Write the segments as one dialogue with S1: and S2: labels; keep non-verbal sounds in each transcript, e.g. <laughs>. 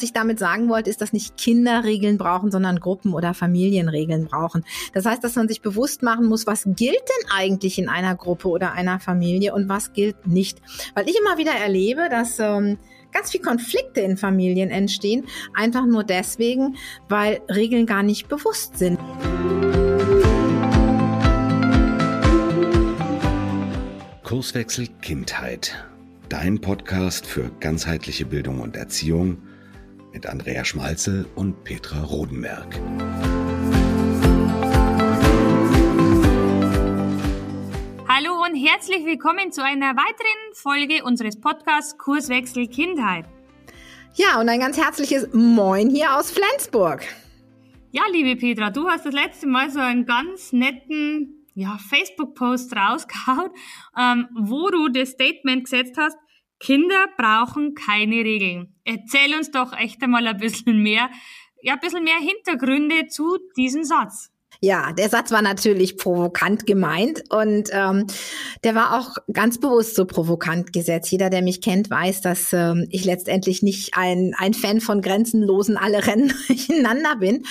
S1: was ich damit sagen wollte, ist, dass nicht Kinder Regeln brauchen, sondern Gruppen oder Familienregeln brauchen. Das heißt, dass man sich bewusst machen muss, was gilt denn eigentlich in einer Gruppe oder einer Familie und was gilt nicht. Weil ich immer wieder erlebe, dass ähm, ganz viel Konflikte in Familien entstehen, einfach nur deswegen, weil Regeln gar nicht bewusst sind.
S2: Kurswechsel Kindheit. Dein Podcast für ganzheitliche Bildung und Erziehung mit Andrea Schmalzel und Petra Rodenberg.
S3: Hallo und herzlich willkommen zu einer weiteren Folge unseres Podcasts Kurswechsel Kindheit.
S1: Ja, und ein ganz herzliches Moin hier aus Flensburg.
S3: Ja, liebe Petra, du hast das letzte Mal so einen ganz netten ja, Facebook-Post rausgehauen, ähm, wo du das Statement gesetzt hast, Kinder brauchen keine Regeln. Erzähl uns doch echt einmal ein bisschen mehr, ja, ein bisschen mehr Hintergründe zu diesem Satz.
S1: Ja, der Satz war natürlich provokant gemeint und ähm, der war auch ganz bewusst so provokant gesetzt. Jeder, der mich kennt, weiß, dass ähm, ich letztendlich nicht ein, ein Fan von grenzenlosen alle Rennen <laughs> durcheinander bin.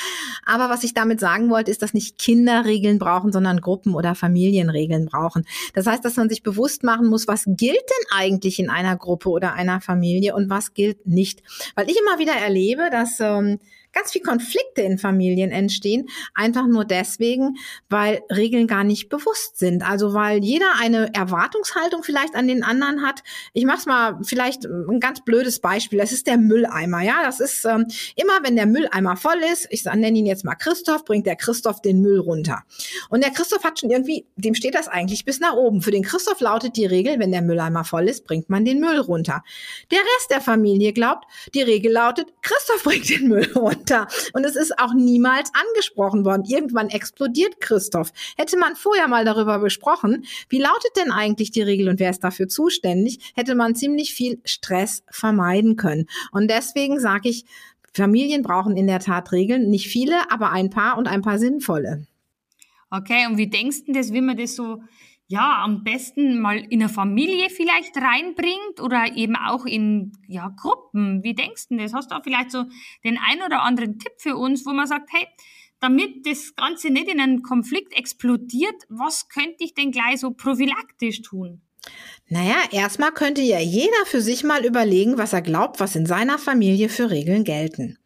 S1: Aber was ich damit sagen wollte, ist, dass nicht Kinder Regeln brauchen, sondern Gruppen oder Familienregeln brauchen. Das heißt, dass man sich bewusst machen muss, was gilt denn eigentlich in einer Gruppe oder einer Familie und was gilt nicht. Weil ich immer wieder erlebe, dass ähm, ganz viel Konflikte in Familien entstehen, einfach nur deswegen, weil Regeln gar nicht bewusst sind. Also weil jeder eine Erwartungshaltung vielleicht an den anderen hat. Ich mach's mal vielleicht ein ganz blödes Beispiel. Das ist der Mülleimer. Ja, das ist ähm, immer, wenn der Mülleimer voll ist, ich nenne ihn jetzt mal Christoph, bringt der Christoph den Müll runter. Und der Christoph hat schon irgendwie, dem steht das eigentlich bis nach oben. Für den Christoph lautet die Regel, wenn der Mülleimer voll ist, bringt man den Müll runter. Der Rest der Familie glaubt, die Regel lautet, Christoph bringt den Müll runter runter. Und es ist auch niemals angesprochen worden. Irgendwann explodiert Christoph. Hätte man vorher mal darüber besprochen, wie lautet denn eigentlich die Regel und wer ist dafür zuständig, hätte man ziemlich viel Stress vermeiden können. Und deswegen sage ich, Familien brauchen in der Tat Regeln. Nicht viele, aber ein paar und ein paar sinnvolle.
S3: Okay, und wie denkst du das, wie man das so ja, am besten mal in eine Familie vielleicht reinbringt oder eben auch in ja, Gruppen. Wie denkst du das? Hast du auch vielleicht so den ein oder anderen Tipp für uns, wo man sagt, hey, damit das Ganze nicht in einen Konflikt explodiert, was könnte ich denn gleich so prophylaktisch tun?
S1: Naja, erstmal könnte ja jeder für sich mal überlegen, was er glaubt, was in seiner Familie für Regeln gelten.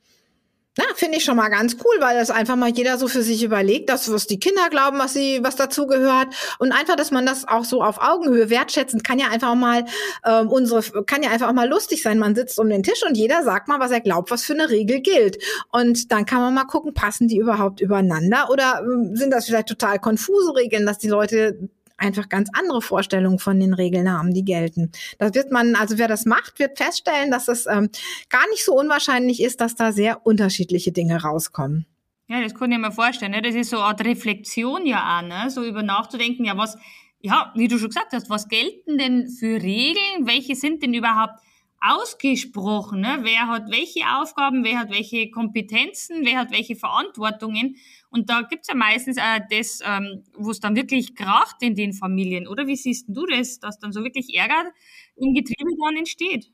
S1: Ja, finde ich schon mal ganz cool, weil das einfach mal jeder so für sich überlegt, dass was die Kinder glauben, was sie, was dazu gehört und einfach, dass man das auch so auf Augenhöhe wertschätzen kann ja einfach auch mal ähm, unsere, kann ja einfach auch mal lustig sein. Man sitzt um den Tisch und jeder sagt mal, was er glaubt, was für eine Regel gilt und dann kann man mal gucken, passen die überhaupt übereinander oder äh, sind das vielleicht total konfuse Regeln, dass die Leute einfach ganz andere Vorstellungen von den Regeln haben, die gelten. Das wird man, also wer das macht, wird feststellen, dass es ähm, gar nicht so unwahrscheinlich ist, dass da sehr unterschiedliche Dinge rauskommen.
S3: Ja, das kann ich mir vorstellen. Ne? Das ist so eine Art Reflexion ja auch, ne? so über nachzudenken, ja, was, ja, wie du schon gesagt hast, was gelten denn für Regeln? Welche sind denn überhaupt ausgesprochen? Ne? Wer hat welche Aufgaben, wer hat welche Kompetenzen, wer hat welche Verantwortungen? Und da gibt's ja meistens auch das, ähm, wo es dann wirklich kracht in den Familien, oder? Wie siehst du das, dass dann so wirklich Ärger im Getriebe dann entsteht?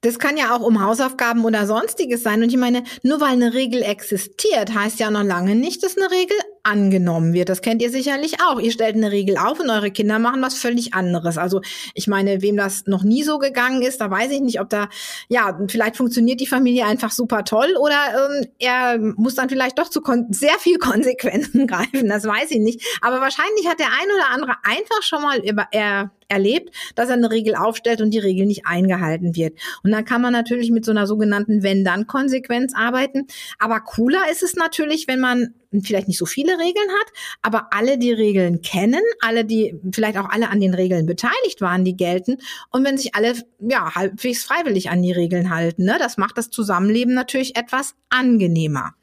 S1: Das kann ja auch um Hausaufgaben oder sonstiges sein. Und ich meine, nur weil eine Regel existiert, heißt ja noch lange nicht, dass eine Regel angenommen wird. Das kennt ihr sicherlich auch. Ihr stellt eine Regel auf und eure Kinder machen was völlig anderes. Also ich meine, wem das noch nie so gegangen ist, da weiß ich nicht, ob da, ja, vielleicht funktioniert die Familie einfach super toll oder ähm, er muss dann vielleicht doch zu sehr viel <laughs> Konsequenzen greifen. Das weiß ich nicht. Aber wahrscheinlich hat der ein oder andere einfach schon mal über, er, erlebt, dass er eine Regel aufstellt und die Regel nicht eingehalten wird. Und dann kann man natürlich mit so einer sogenannten Wenn-Dann-Konsequenz arbeiten. Aber cooler ist es natürlich, wenn man vielleicht nicht so viele Regeln hat, aber alle die Regeln kennen, alle die vielleicht auch alle an den Regeln beteiligt waren, die gelten und wenn sich alle ja halbwegs freiwillig an die Regeln halten, ne, das macht das Zusammenleben natürlich etwas angenehmer.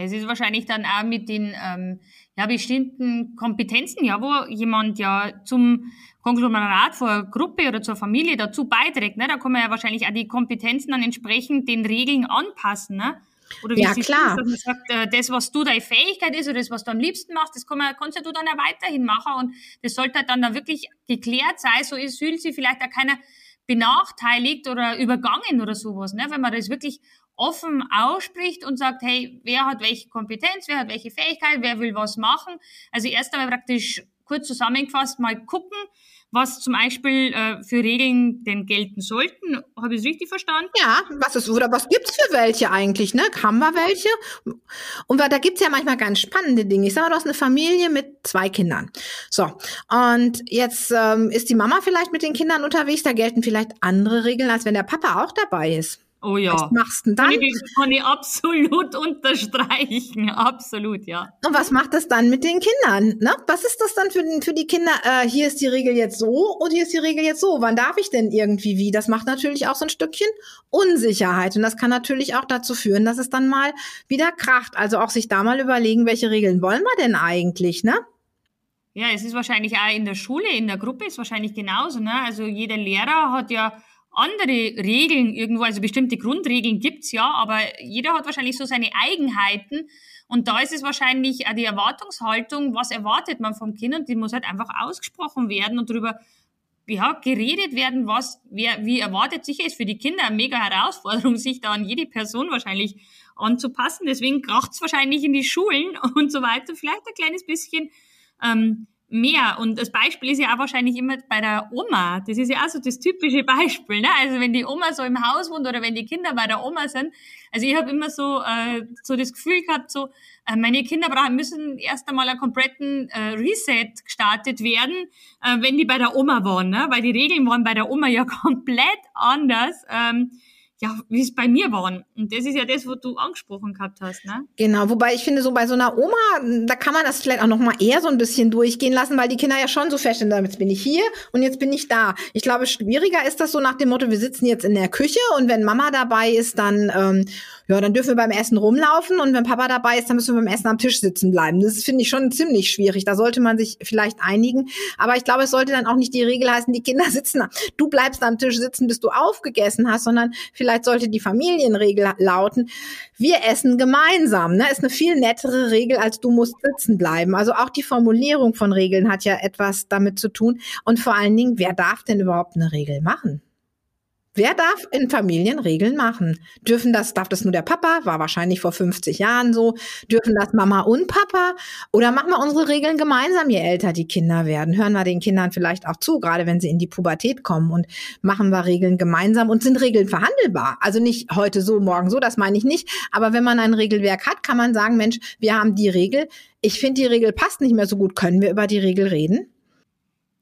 S3: Es ist wahrscheinlich dann auch mit den ähm, ja, bestimmten Kompetenzen, ja, wo jemand ja zum Konglomerat vor Gruppe oder zur Familie dazu beiträgt. Ne? Da kann man ja wahrscheinlich auch die Kompetenzen dann entsprechend den Regeln anpassen. Ne?
S1: Oder wie ja, klar.
S3: Du, dass man sagt, äh, das, was du deine Fähigkeit ist oder das, was du am liebsten machst, das kann man, kannst ja du dann ja weiterhin machen und das sollte halt dann da wirklich geklärt sein, so ist, fühlt sich vielleicht auch keiner benachteiligt oder übergangen oder sowas, ne? wenn man das wirklich offen ausspricht und sagt, hey, wer hat welche Kompetenz, wer hat welche Fähigkeit, wer will was machen. Also erst einmal praktisch kurz zusammengefasst mal gucken, was zum Beispiel äh, für Regeln denn gelten sollten. Habe ich es richtig verstanden?
S1: Ja, was ist, oder was gibt's für welche eigentlich, ne? Haben wir welche? Und da gibt's ja manchmal ganz spannende Dinge. Ich sage mal, du hast eine Familie mit zwei Kindern. So, und jetzt ähm, ist die Mama vielleicht mit den Kindern unterwegs, da gelten vielleicht andere Regeln, als wenn der Papa auch dabei ist.
S3: Oh ja.
S1: Was machst du denn dann?
S3: Kann ich, kann ich absolut <laughs> unterstreichen. Absolut, ja.
S1: Und was macht das dann mit den Kindern? Ne? Was ist das dann für, für die Kinder? Äh, hier ist die Regel jetzt so und hier ist die Regel jetzt so. Wann darf ich denn irgendwie wie? Das macht natürlich auch so ein Stückchen Unsicherheit. Und das kann natürlich auch dazu führen, dass es dann mal wieder kracht. Also auch sich da mal überlegen, welche Regeln wollen wir denn eigentlich, ne?
S3: Ja, es ist wahrscheinlich auch in der Schule, in der Gruppe ist wahrscheinlich genauso. Ne? Also jeder Lehrer hat ja andere Regeln irgendwo, also bestimmte Grundregeln gibt's ja, aber jeder hat wahrscheinlich so seine Eigenheiten. Und da ist es wahrscheinlich auch die Erwartungshaltung, was erwartet man vom Kind und die muss halt einfach ausgesprochen werden und darüber ja, geredet werden, was, wer, wie erwartet. Sicher ist für die Kinder eine mega Herausforderung, <laughs> sich da an jede Person wahrscheinlich anzupassen. Deswegen kracht's wahrscheinlich in die Schulen <laughs> und so weiter. Vielleicht ein kleines bisschen ähm, mehr. Und das Beispiel ist ja auch wahrscheinlich immer bei der Oma. Das ist ja auch so das typische Beispiel. Ne? Also wenn die Oma so im Haus wohnt oder wenn die Kinder bei der Oma sind. Also ich habe immer so, äh, so das Gefühl gehabt, so äh, meine Kinder brauchen, müssen erst einmal einen kompletten äh, Reset gestartet werden, äh, wenn die bei der Oma waren. Ne? Weil die Regeln waren bei der Oma ja <laughs> komplett anders. Ähm, ja, wie es bei mir war. Und das ist ja das, was du angesprochen gehabt hast, ne?
S1: Genau, wobei ich finde, so bei so einer Oma, da kann man das vielleicht auch noch mal eher so ein bisschen durchgehen lassen, weil die Kinder ja schon so feststellen, jetzt bin ich hier und jetzt bin ich da. Ich glaube, schwieriger ist das so nach dem Motto, wir sitzen jetzt in der Küche und wenn Mama dabei ist, dann ähm, ja, dann dürfen wir beim Essen rumlaufen und wenn Papa dabei ist, dann müssen wir beim Essen am Tisch sitzen bleiben. Das finde ich schon ziemlich schwierig. Da sollte man sich vielleicht einigen. Aber ich glaube, es sollte dann auch nicht die Regel heißen, die Kinder <laughs> sitzen, du bleibst am Tisch sitzen, bis du aufgegessen hast, sondern vielleicht sollte die Familienregel lauten, wir essen gemeinsam. Ne? Ist eine viel nettere Regel, als du musst sitzen bleiben. Also auch die Formulierung von Regeln hat ja etwas damit zu tun. Und vor allen Dingen, wer darf denn überhaupt eine Regel machen? Wer darf in Familien Regeln machen? Dürfen das, darf das nur der Papa? War wahrscheinlich vor 50 Jahren so. Dürfen das Mama und Papa? Oder machen wir unsere Regeln gemeinsam, je älter die Kinder werden? Hören wir den Kindern vielleicht auch zu, gerade wenn sie in die Pubertät kommen und machen wir Regeln gemeinsam und sind Regeln verhandelbar? Also nicht heute so, morgen so, das meine ich nicht. Aber wenn man ein Regelwerk hat, kann man sagen, Mensch, wir haben die Regel. Ich finde, die Regel passt nicht mehr so gut. Können wir über die Regel reden?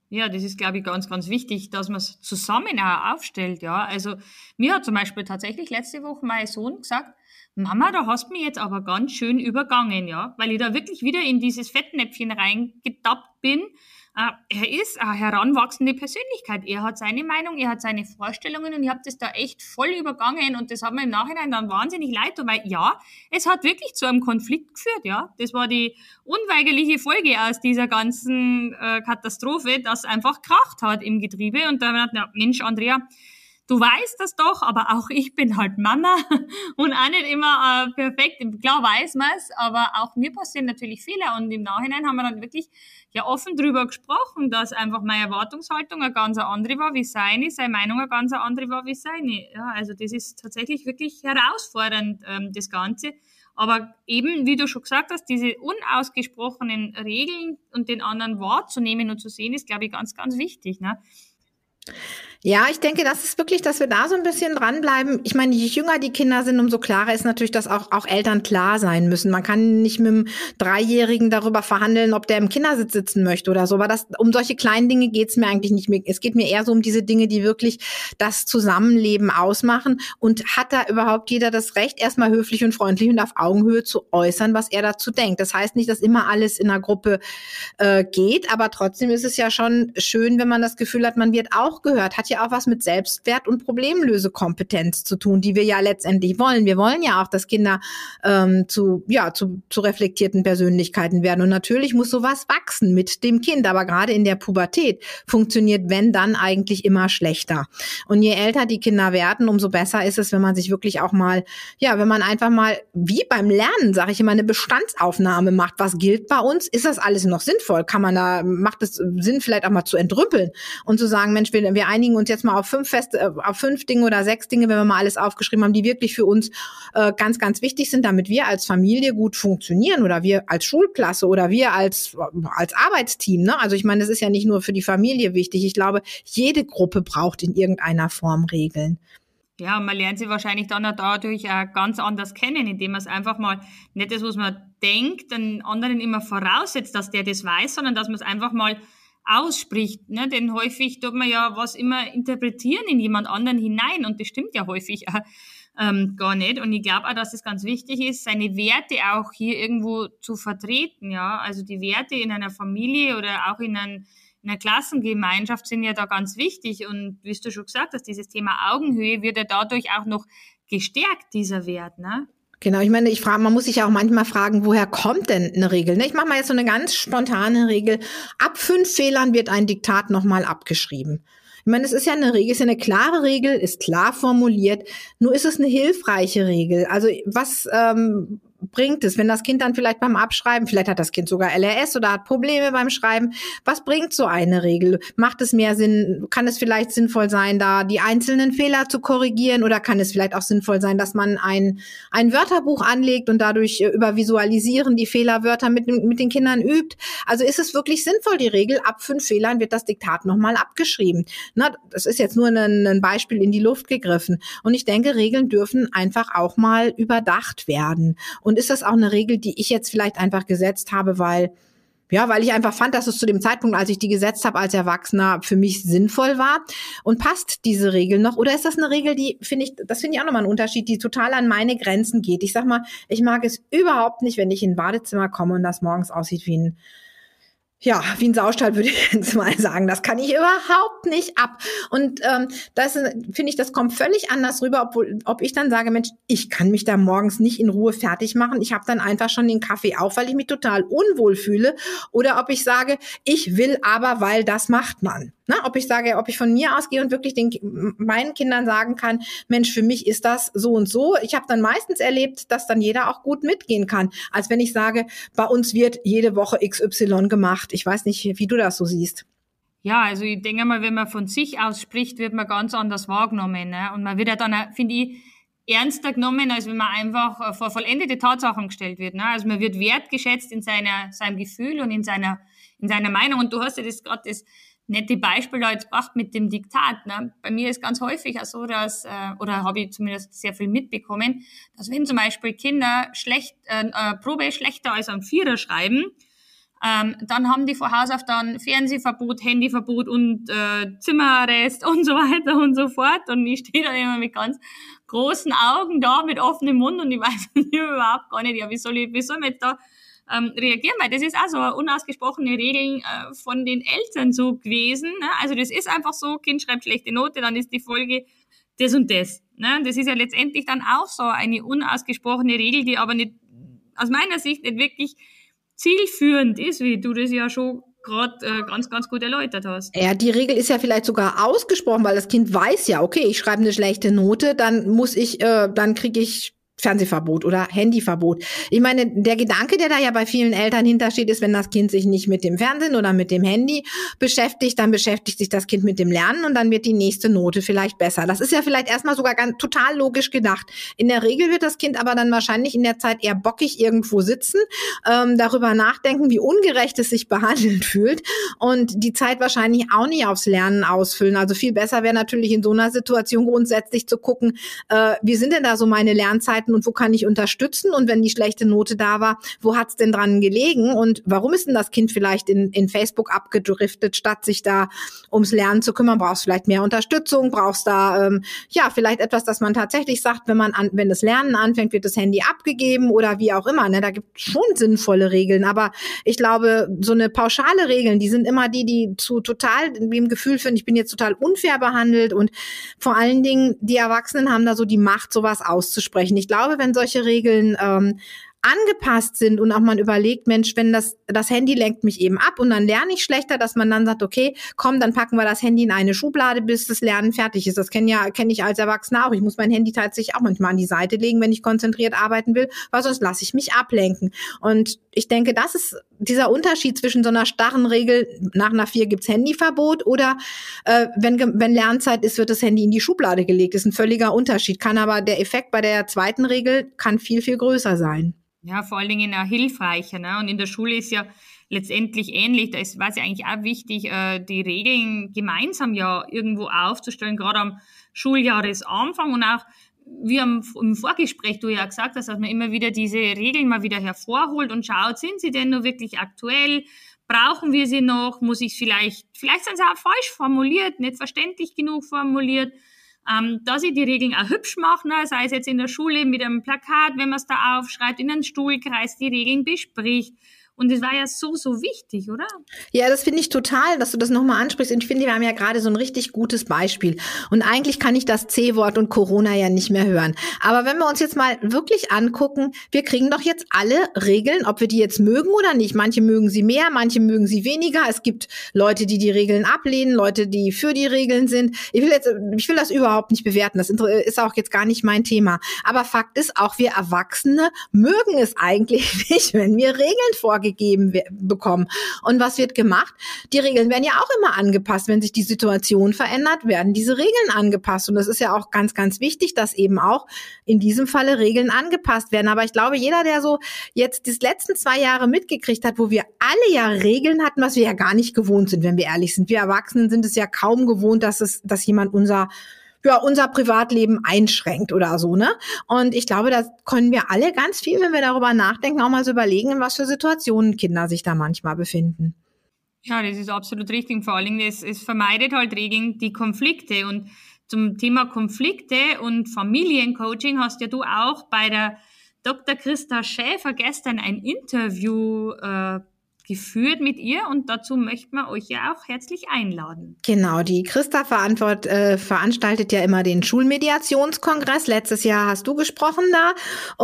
S3: Ja, das ist, glaube ich, ganz, ganz wichtig, dass man es zusammen auch aufstellt, ja. Also, mir hat zum Beispiel tatsächlich letzte Woche mein Sohn gesagt, Mama, da hast du mich jetzt aber ganz schön übergangen, ja, weil ich da wirklich wieder in dieses Fettnäpfchen reingetappt bin, er ist eine heranwachsende Persönlichkeit. Er hat seine Meinung, er hat seine Vorstellungen und ich habe das da echt voll übergangen und das hat mir im Nachhinein dann wahnsinnig leid, weil ja, es hat wirklich zu einem Konflikt geführt, ja. Das war die unweigerliche Folge aus dieser ganzen äh, Katastrophe, dass einfach kracht hat im Getriebe und da hat ja, Mensch, Andrea, du weißt das doch, aber auch ich bin halt Mama <laughs> und auch nicht immer äh, perfekt. Klar weiß man es, aber auch mir passieren natürlich Fehler und im Nachhinein haben wir dann wirklich ja offen drüber gesprochen, dass einfach meine Erwartungshaltung eine ganz andere war wie seine, seine Meinung eine ganz andere war wie seine. Ja, also das ist tatsächlich wirklich herausfordernd, ähm, das Ganze. Aber eben, wie du schon gesagt hast, diese unausgesprochenen Regeln und den anderen wahrzunehmen und zu sehen, ist, glaube ich, ganz, ganz wichtig. Ne?
S1: Ja, ich denke, das ist wirklich, dass wir da so ein bisschen dranbleiben. Ich meine, je jünger die Kinder sind, umso klarer ist natürlich, dass auch, auch Eltern klar sein müssen. Man kann nicht mit einem Dreijährigen darüber verhandeln, ob der im Kindersitz sitzen möchte oder so. Aber das, um solche kleinen Dinge geht's mir eigentlich nicht mehr. Es geht mir eher so um diese Dinge, die wirklich das Zusammenleben ausmachen. Und hat da überhaupt jeder das Recht, erstmal höflich und freundlich und auf Augenhöhe zu äußern, was er dazu denkt. Das heißt nicht, dass immer alles in einer Gruppe äh, geht, aber trotzdem ist es ja schon schön, wenn man das Gefühl hat, man wird auch gehört. Hat ja auch was mit Selbstwert und Problemlösekompetenz zu tun, die wir ja letztendlich wollen. Wir wollen ja auch, dass Kinder ähm, zu, ja, zu, zu reflektierten Persönlichkeiten werden. Und natürlich muss sowas wachsen mit dem Kind. Aber gerade in der Pubertät funktioniert, wenn dann eigentlich immer schlechter. Und je älter die Kinder werden, umso besser ist es, wenn man sich wirklich auch mal, ja, wenn man einfach mal, wie beim Lernen, sage ich immer, eine Bestandsaufnahme macht. Was gilt bei uns? Ist das alles noch sinnvoll? Kann man da, macht es Sinn, vielleicht auch mal zu entrüppeln und zu sagen, Mensch, wir, wir einigen einigen uns jetzt mal auf fünf feste, äh, auf fünf Dinge oder sechs Dinge, wenn wir mal alles aufgeschrieben haben, die wirklich für uns äh, ganz, ganz wichtig sind, damit wir als Familie gut funktionieren oder wir als Schulklasse oder wir als, als Arbeitsteam. Ne? Also ich meine, das ist ja nicht nur für die Familie wichtig. Ich glaube, jede Gruppe braucht in irgendeiner Form Regeln.
S3: Ja, man lernt sie wahrscheinlich dann auch dadurch auch ganz anders kennen, indem man es einfach mal nicht das, was man denkt, den anderen immer voraussetzt, dass der das weiß, sondern dass man es einfach mal ausspricht. Ne? Denn häufig tut man ja was immer interpretieren in jemand anderen hinein und das stimmt ja häufig auch, ähm, gar nicht. Und ich glaube auch, dass es ganz wichtig ist, seine Werte auch hier irgendwo zu vertreten. Ja, also die Werte in einer Familie oder auch in einem in der Klassengemeinschaft sind ja da ganz wichtig. Und wie du schon gesagt hast, dieses Thema Augenhöhe wird ja dadurch auch noch gestärkt, dieser Wert. Ne?
S1: Genau, ich meine, ich frage, man muss sich ja auch manchmal fragen, woher kommt denn eine Regel? Ne? Ich mache mal jetzt so eine ganz spontane Regel. Ab fünf Fehlern wird ein Diktat nochmal abgeschrieben. Ich meine, es ist ja eine Regel, ist ja eine klare Regel, ist klar formuliert. Nur ist es eine hilfreiche Regel. Also was ähm, bringt es, wenn das Kind dann vielleicht beim Abschreiben, vielleicht hat das Kind sogar LRS oder hat Probleme beim Schreiben, was bringt so eine Regel? Macht es mehr Sinn, kann es vielleicht sinnvoll sein, da die einzelnen Fehler zu korrigieren oder kann es vielleicht auch sinnvoll sein, dass man ein, ein Wörterbuch anlegt und dadurch äh, über Visualisieren die Fehlerwörter mit, mit den Kindern übt? Also ist es wirklich sinnvoll, die Regel, ab fünf Fehlern wird das Diktat nochmal abgeschrieben? Na, das ist jetzt nur ein, ein Beispiel in die Luft gegriffen. Und ich denke, Regeln dürfen einfach auch mal überdacht werden. Und ist das auch eine Regel, die ich jetzt vielleicht einfach gesetzt habe, weil ja, weil ich einfach fand, dass es zu dem Zeitpunkt, als ich die gesetzt habe als Erwachsener, für mich sinnvoll war. Und passt diese Regel noch? Oder ist das eine Regel, die finde ich, das finde ich auch nochmal ein Unterschied, die total an meine Grenzen geht. Ich sag mal, ich mag es überhaupt nicht, wenn ich in ein Badezimmer komme und das morgens aussieht wie ein ja, wie ein Saustall würde ich <laughs> jetzt mal sagen. Das kann ich überhaupt nicht ab. Und ähm, das finde ich, das kommt völlig anders rüber, obwohl, ob ich dann sage, Mensch, ich kann mich da morgens nicht in Ruhe fertig machen. Ich habe dann einfach schon den Kaffee auf, weil ich mich total unwohl fühle. Oder ob ich sage, ich will aber, weil das macht man. Na, ob ich sage, ob ich von mir ausgehe und wirklich den, meinen Kindern sagen kann, Mensch, für mich ist das so und so. Ich habe dann meistens erlebt, dass dann jeder auch gut mitgehen kann, als wenn ich sage, bei uns wird jede Woche XY gemacht. Ich weiß nicht, wie du das so siehst.
S3: Ja, also ich denke mal, wenn man von sich aus spricht, wird man ganz anders wahrgenommen. Ne? Und man wird ja dann, finde ich, ernster genommen, als wenn man einfach vor vollendete Tatsachen gestellt wird. Ne? Also man wird wertgeschätzt in seiner, seinem Gefühl und in seiner, in seiner Meinung. Und du hast ja das gerade das nette Beispiel da jetzt gebracht mit dem Diktat. Ne? Bei mir ist ganz häufig auch so, dass, äh, oder habe ich zumindest sehr viel mitbekommen, dass wenn zum Beispiel Kinder schlecht, äh, äh, Probe schlechter als ein Vierer schreiben, ähm, dann haben die vor Haus auf dann Fernsehverbot, Handyverbot und äh, Zimmerarrest und so weiter und so fort. Und ich stehe da immer mit ganz großen Augen da, mit offenem Mund und ich weiß <laughs> überhaupt gar nicht, ja, wie soll ich, wie soll ich da ähm, reagieren, weil das ist auch so eine unausgesprochene Regel äh, von den Eltern so gewesen. Ne? Also das ist einfach so, Kind schreibt schlechte Note, dann ist die Folge das und das. Ne? Das ist ja letztendlich dann auch so eine unausgesprochene Regel, die aber nicht aus meiner Sicht nicht wirklich zielführend ist, wie du das ja schon gerade äh, ganz, ganz gut erläutert hast.
S1: Ja, die Regel ist ja vielleicht sogar ausgesprochen, weil das Kind weiß ja, okay, ich schreibe eine schlechte Note, dann muss ich, äh, dann kriege ich Fernsehverbot oder Handyverbot. Ich meine, der Gedanke, der da ja bei vielen Eltern hintersteht, ist, wenn das Kind sich nicht mit dem Fernsehen oder mit dem Handy beschäftigt, dann beschäftigt sich das Kind mit dem Lernen und dann wird die nächste Note vielleicht besser. Das ist ja vielleicht erstmal sogar ganz total logisch gedacht. In der Regel wird das Kind aber dann wahrscheinlich in der Zeit eher bockig irgendwo sitzen, ähm, darüber nachdenken, wie ungerecht es sich <laughs> behandelt fühlt und die Zeit wahrscheinlich auch nicht aufs Lernen ausfüllen. Also viel besser wäre natürlich in so einer Situation grundsätzlich zu gucken, äh, wie sind denn da so meine Lernzeiten Möglichkeiten und wo kann ich unterstützen? Und wenn die schlechte Note da war, wo hat's denn dran gelegen? Und warum ist denn das Kind vielleicht in, in Facebook abgedriftet, statt sich da ums Lernen zu kümmern? Brauchst vielleicht mehr Unterstützung? Brauchst da ähm, ja vielleicht etwas, dass man tatsächlich sagt, wenn man an, wenn das Lernen anfängt, wird das Handy abgegeben oder wie auch immer. Ne? Da gibt schon sinnvolle Regeln, aber ich glaube, so eine pauschale Regeln, die sind immer die, die zu total dem Gefühl führen, ich bin jetzt total unfair behandelt und vor allen Dingen die Erwachsenen haben da so die Macht, sowas auszusprechen. Ich glaube, glaube, wenn solche Regeln ähm, angepasst sind und auch man überlegt, Mensch, wenn das, das Handy lenkt mich eben ab und dann lerne ich schlechter, dass man dann sagt, okay, komm, dann packen wir das Handy in eine Schublade, bis das Lernen fertig ist. Das kenne ja, kenne ich als Erwachsener auch. Ich muss mein Handy tatsächlich auch manchmal an die Seite legen, wenn ich konzentriert arbeiten will, weil sonst lasse ich mich ablenken. Und ich denke, das ist dieser Unterschied zwischen so einer starren Regel, nach einer vier gibt's Handyverbot oder äh, wenn, wenn Lernzeit ist, wird das Handy in die Schublade gelegt. Das ist ein völliger Unterschied. Kann aber der Effekt bei der zweiten Regel kann viel, viel größer sein.
S3: Ja, vor allen Dingen auch hilfreicher. Ne? Und in der Schule ist ja letztendlich ähnlich. Da ist, war es ja eigentlich auch wichtig, äh, die Regeln gemeinsam ja irgendwo aufzustellen, gerade am Schuljahresanfang und auch wie am, im Vorgespräch du ja gesagt hast, dass man immer wieder diese Regeln mal wieder hervorholt und schaut, sind sie denn nur wirklich aktuell? Brauchen wir sie noch? Muss ich vielleicht, vielleicht sind sie auch falsch formuliert, nicht verständlich genug formuliert. Ähm, dass ich die Regeln auch hübsch mache, ne? sei es jetzt in der Schule mit einem Plakat, wenn man es da aufschreibt, in einem Stuhlkreis die Regeln bespricht und es war ja so, so wichtig, oder?
S1: Ja, das finde ich total, dass du das nochmal ansprichst. Und ich finde, wir haben ja gerade so ein richtig gutes Beispiel. Und eigentlich kann ich das C-Wort und Corona ja nicht mehr hören. Aber wenn wir uns jetzt mal wirklich angucken, wir kriegen doch jetzt alle Regeln, ob wir die jetzt mögen oder nicht. Manche mögen sie mehr, manche mögen sie weniger. Es gibt Leute, die die Regeln ablehnen, Leute, die für die Regeln sind. Ich will jetzt, ich will das überhaupt nicht bewerten. Das ist auch jetzt gar nicht mein Thema. Aber Fakt ist, auch wir Erwachsene mögen es eigentlich <laughs> nicht, wenn wir Regeln vorgeben gegeben bekommen. Und was wird gemacht? Die Regeln werden ja auch immer angepasst. Wenn sich die Situation verändert, werden diese Regeln angepasst. Und das ist ja auch ganz, ganz wichtig, dass eben auch in diesem Falle Regeln angepasst werden. Aber ich glaube, jeder, der so jetzt die letzten zwei Jahre mitgekriegt hat, wo wir alle ja Regeln hatten, was wir ja gar nicht gewohnt sind, wenn wir ehrlich sind. Wir Erwachsenen sind es ja kaum gewohnt, dass es, dass jemand unser ja, unser Privatleben einschränkt oder so, ne? Und ich glaube, da können wir alle ganz viel, wenn wir darüber nachdenken, auch mal so überlegen, in was für Situationen Kinder sich da manchmal befinden.
S3: Ja, das ist absolut richtig. Vor allen Dingen, es, es vermeidet halt Regeln die Konflikte. Und zum Thema Konflikte und Familiencoaching hast ja du auch bei der Dr. Christa Schäfer gestern ein Interview äh, geführt mit ihr und dazu möchten wir euch ja auch herzlich einladen.
S1: Genau, die Christa äh, veranstaltet ja immer den Schulmediationskongress. Letztes Jahr hast du gesprochen da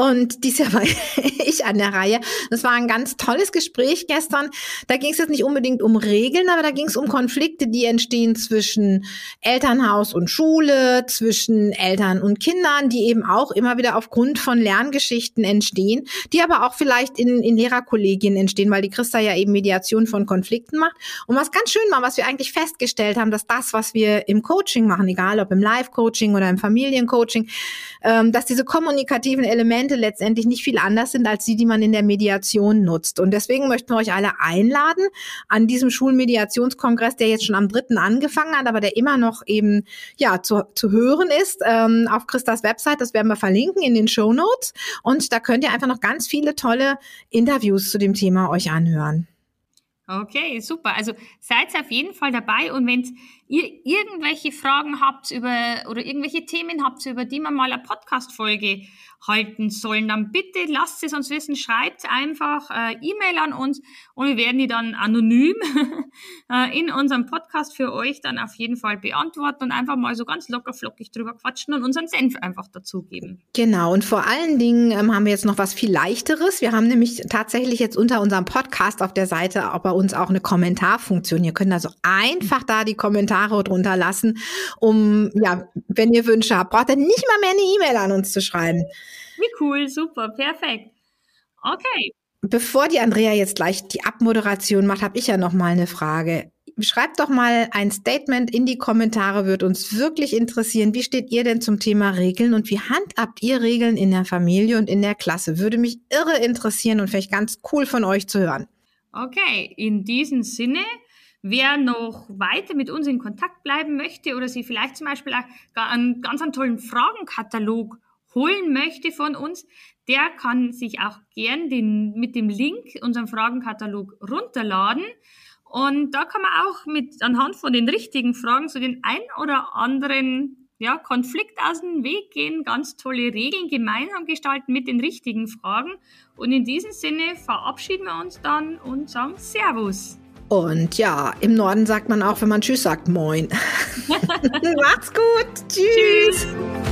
S1: und dieses Jahr war <laughs> ich an der Reihe. Das war ein ganz tolles Gespräch gestern. Da ging es jetzt nicht unbedingt um Regeln, aber da ging es um Konflikte, die entstehen zwischen Elternhaus und Schule, zwischen Eltern und Kindern, die eben auch immer wieder aufgrund von Lerngeschichten entstehen, die aber auch vielleicht in, in Lehrerkollegien entstehen, weil die Christa ja eben Mediation von Konflikten macht. Und was ganz schön war, was wir eigentlich festgestellt haben, dass das, was wir im Coaching machen, egal ob im Live-Coaching oder im Familiencoaching, ähm, dass diese kommunikativen Elemente letztendlich nicht viel anders sind als die, die man in der Mediation nutzt. Und deswegen möchten wir euch alle einladen an diesem Schulmediationskongress, der jetzt schon am dritten angefangen hat, aber der immer noch eben ja zu, zu hören ist ähm, auf Christas Website. Das werden wir verlinken in den Show Notes. Und da könnt ihr einfach noch ganz viele tolle Interviews zu dem Thema euch anhören.
S3: Okay, super. Also seid auf jeden Fall dabei und wenn ihr irgendwelche Fragen habt über oder irgendwelche Themen habt, über die man mal eine Podcast-Folge halten sollen, dann bitte lasst es uns wissen, schreibt einfach äh, E-Mail an uns und wir werden die dann anonym <laughs> äh, in unserem Podcast für euch dann auf jeden Fall beantworten und einfach mal so ganz locker flockig drüber quatschen und unseren Senf einfach dazugeben.
S1: Genau, und vor allen Dingen ähm, haben wir jetzt noch was viel leichteres. Wir haben nämlich tatsächlich jetzt unter unserem Podcast auf der Seite auch bei uns auch eine Kommentarfunktion. Ihr könnt also einfach da die Kommentare drunter lassen, um, ja, wenn ihr Wünsche habt, braucht ihr nicht mal mehr eine E-Mail an uns zu schreiben.
S3: Wie cool, super, perfekt. Okay.
S1: Bevor die Andrea jetzt gleich die Abmoderation macht, habe ich ja noch mal eine Frage. Schreibt doch mal ein Statement in die Kommentare, wird uns wirklich interessieren. Wie steht ihr denn zum Thema Regeln und wie handhabt ihr Regeln in der Familie und in der Klasse? Würde mich irre interessieren und vielleicht ganz cool von euch zu hören.
S3: Okay, in diesem Sinne, wer noch weiter mit uns in Kontakt bleiben möchte oder sie vielleicht zum Beispiel einen ganz einen tollen Fragenkatalog holen möchte von uns, der kann sich auch gern den, mit dem Link unseren Fragenkatalog runterladen. Und da kann man auch mit anhand von den richtigen Fragen so den ein oder anderen ja, Konflikt aus dem Weg gehen, ganz tolle Regeln gemeinsam gestalten mit den richtigen Fragen. Und in diesem Sinne verabschieden wir uns dann und sagen Servus.
S1: Und ja, im Norden sagt man auch, wenn man Tschüss sagt, Moin. <laughs> <laughs> Macht's gut. Tschüss. Tschüss.